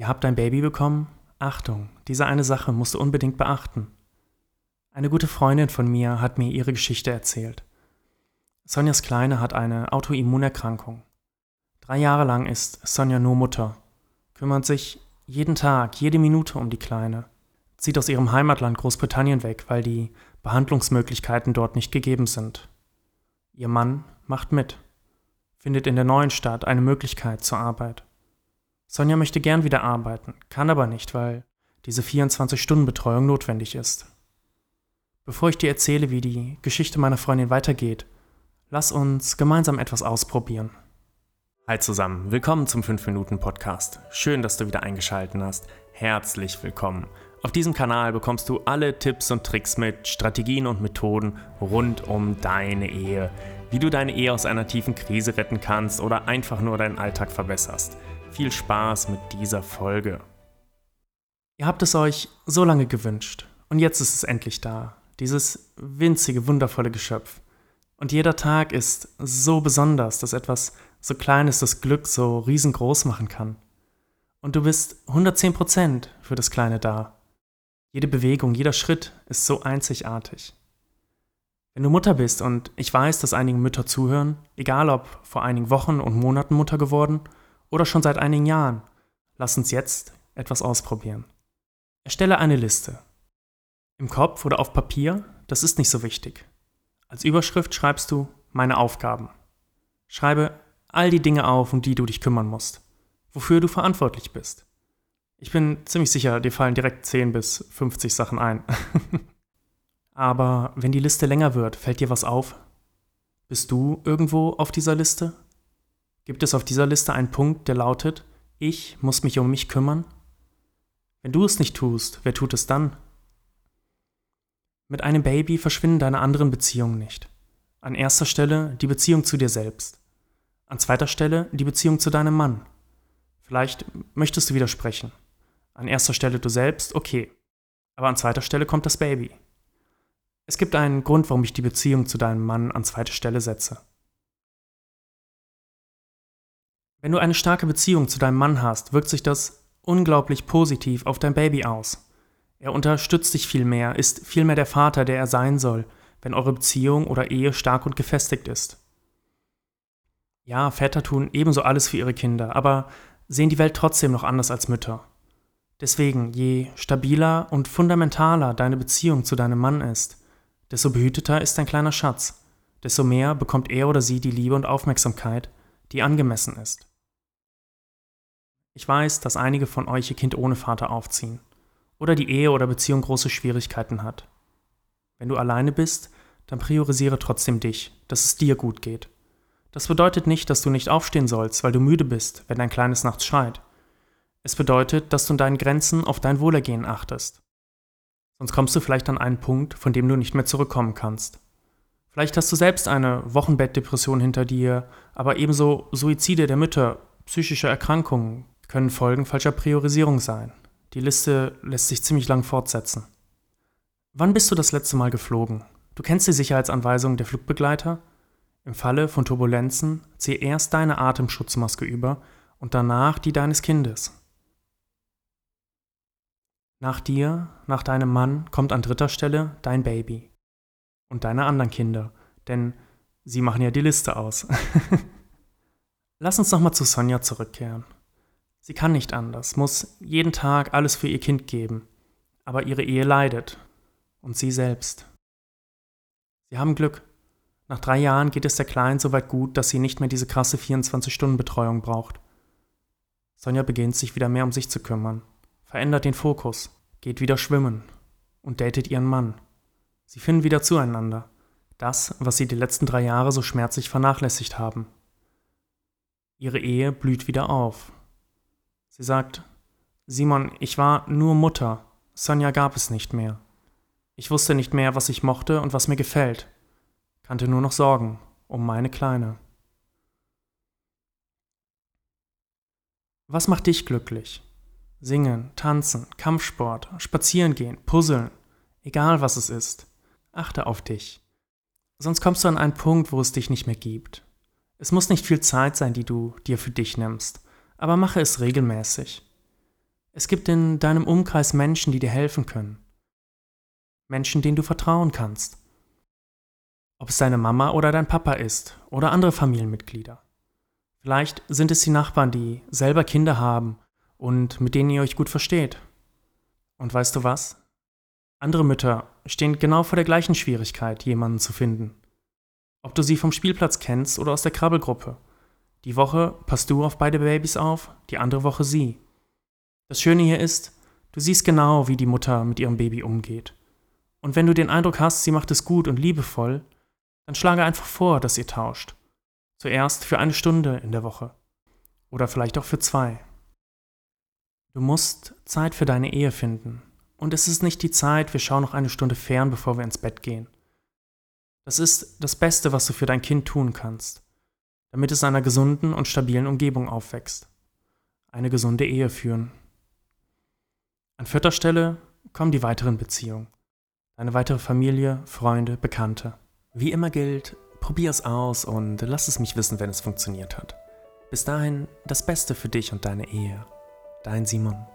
Ihr habt ein Baby bekommen? Achtung, diese eine Sache musst du unbedingt beachten. Eine gute Freundin von mir hat mir ihre Geschichte erzählt. Sonjas Kleine hat eine Autoimmunerkrankung. Drei Jahre lang ist Sonja nur Mutter, kümmert sich jeden Tag, jede Minute um die Kleine, zieht aus ihrem Heimatland Großbritannien weg, weil die Behandlungsmöglichkeiten dort nicht gegeben sind. Ihr Mann macht mit, findet in der neuen Stadt eine Möglichkeit zur Arbeit. Sonja möchte gern wieder arbeiten, kann aber nicht, weil diese 24-Stunden-Betreuung notwendig ist. Bevor ich dir erzähle, wie die Geschichte meiner Freundin weitergeht, lass uns gemeinsam etwas ausprobieren. Hi zusammen, willkommen zum 5-Minuten-Podcast. Schön, dass du wieder eingeschaltet hast. Herzlich willkommen. Auf diesem Kanal bekommst du alle Tipps und Tricks mit, Strategien und Methoden rund um deine Ehe. Wie du deine Ehe aus einer tiefen Krise retten kannst oder einfach nur deinen Alltag verbesserst. Viel Spaß mit dieser Folge. Ihr habt es euch so lange gewünscht und jetzt ist es endlich da. Dieses winzige, wundervolle Geschöpf. Und jeder Tag ist so besonders, dass etwas so Kleines das Glück so riesengroß machen kann. Und du bist 110% für das Kleine da. Jede Bewegung, jeder Schritt ist so einzigartig. Wenn du Mutter bist, und ich weiß, dass einige Mütter zuhören, egal ob vor einigen Wochen und Monaten Mutter geworden oder schon seit einigen Jahren. Lass uns jetzt etwas ausprobieren. Erstelle eine Liste. Im Kopf oder auf Papier, das ist nicht so wichtig. Als Überschrift schreibst du meine Aufgaben. Schreibe all die Dinge auf, um die du dich kümmern musst, wofür du verantwortlich bist. Ich bin ziemlich sicher, dir fallen direkt 10 bis 50 Sachen ein. Aber wenn die Liste länger wird, fällt dir was auf? Bist du irgendwo auf dieser Liste? Gibt es auf dieser Liste einen Punkt, der lautet, ich muss mich um mich kümmern? Wenn du es nicht tust, wer tut es dann? Mit einem Baby verschwinden deine anderen Beziehungen nicht. An erster Stelle die Beziehung zu dir selbst. An zweiter Stelle die Beziehung zu deinem Mann. Vielleicht möchtest du widersprechen. An erster Stelle du selbst, okay. Aber an zweiter Stelle kommt das Baby. Es gibt einen Grund, warum ich die Beziehung zu deinem Mann an zweite Stelle setze. Wenn du eine starke Beziehung zu deinem Mann hast, wirkt sich das unglaublich positiv auf dein Baby aus. Er unterstützt dich viel mehr, ist viel mehr der Vater, der er sein soll, wenn eure Beziehung oder Ehe stark und gefestigt ist. Ja, Väter tun ebenso alles für ihre Kinder, aber sehen die Welt trotzdem noch anders als Mütter. Deswegen, je stabiler und fundamentaler deine Beziehung zu deinem Mann ist, desto behüteter ist dein kleiner Schatz, desto mehr bekommt er oder sie die Liebe und Aufmerksamkeit, die angemessen ist. Ich weiß, dass einige von euch ihr Kind ohne Vater aufziehen oder die Ehe oder Beziehung große Schwierigkeiten hat. Wenn du alleine bist, dann priorisiere trotzdem dich, dass es dir gut geht. Das bedeutet nicht, dass du nicht aufstehen sollst, weil du müde bist, wenn dein Kleines nachts schreit. Es bedeutet, dass du in deinen Grenzen auf dein Wohlergehen achtest. Sonst kommst du vielleicht an einen Punkt, von dem du nicht mehr zurückkommen kannst. Vielleicht hast du selbst eine Wochenbettdepression hinter dir, aber ebenso Suizide der Mütter, psychische Erkrankungen, können Folgen falscher Priorisierung sein. Die Liste lässt sich ziemlich lang fortsetzen. Wann bist du das letzte Mal geflogen? Du kennst die Sicherheitsanweisungen der Flugbegleiter? Im Falle von Turbulenzen zieh erst deine Atemschutzmaske über und danach die deines Kindes. Nach dir, nach deinem Mann kommt an dritter Stelle dein Baby und deine anderen Kinder, denn sie machen ja die Liste aus. Lass uns nochmal zu Sonja zurückkehren. Sie kann nicht anders, muss jeden Tag alles für ihr Kind geben, aber ihre Ehe leidet und sie selbst. Sie haben Glück. Nach drei Jahren geht es der Kleinen so weit gut, dass sie nicht mehr diese krasse 24-Stunden-Betreuung braucht. Sonja beginnt sich wieder mehr um sich zu kümmern, verändert den Fokus, geht wieder schwimmen und datet ihren Mann. Sie finden wieder zueinander. Das, was sie die letzten drei Jahre so schmerzlich vernachlässigt haben. Ihre Ehe blüht wieder auf Sie sagt, Simon, ich war nur Mutter. Sonja gab es nicht mehr. Ich wusste nicht mehr, was ich mochte und was mir gefällt. Kannte nur noch Sorgen um meine Kleine. Was macht dich glücklich? Singen, tanzen, Kampfsport, spazierengehen, puzzeln, egal was es ist. Achte auf dich. Sonst kommst du an einen Punkt, wo es dich nicht mehr gibt. Es muss nicht viel Zeit sein, die du dir für dich nimmst aber mache es regelmäßig. Es gibt in deinem Umkreis Menschen, die dir helfen können. Menschen, denen du vertrauen kannst. Ob es deine Mama oder dein Papa ist oder andere Familienmitglieder. Vielleicht sind es die Nachbarn, die selber Kinder haben und mit denen ihr euch gut versteht. Und weißt du was? Andere Mütter stehen genau vor der gleichen Schwierigkeit, jemanden zu finden. Ob du sie vom Spielplatz kennst oder aus der Krabbelgruppe. Die Woche passt du auf beide Babys auf, die andere Woche sie. Das Schöne hier ist, du siehst genau, wie die Mutter mit ihrem Baby umgeht. Und wenn du den Eindruck hast, sie macht es gut und liebevoll, dann schlage einfach vor, dass ihr tauscht. Zuerst für eine Stunde in der Woche. Oder vielleicht auch für zwei. Du musst Zeit für deine Ehe finden. Und es ist nicht die Zeit, wir schauen noch eine Stunde fern, bevor wir ins Bett gehen. Das ist das Beste, was du für dein Kind tun kannst, damit es in einer gesunden und stabilen Umgebung aufwächst. Eine gesunde Ehe führen. An vierter Stelle kommen die weiteren Beziehungen. Deine weitere Familie, Freunde, Bekannte. Wie immer gilt, probier es aus und lass es mich wissen, wenn es funktioniert hat. Bis dahin das Beste für dich und deine Ehe. Dein Simon.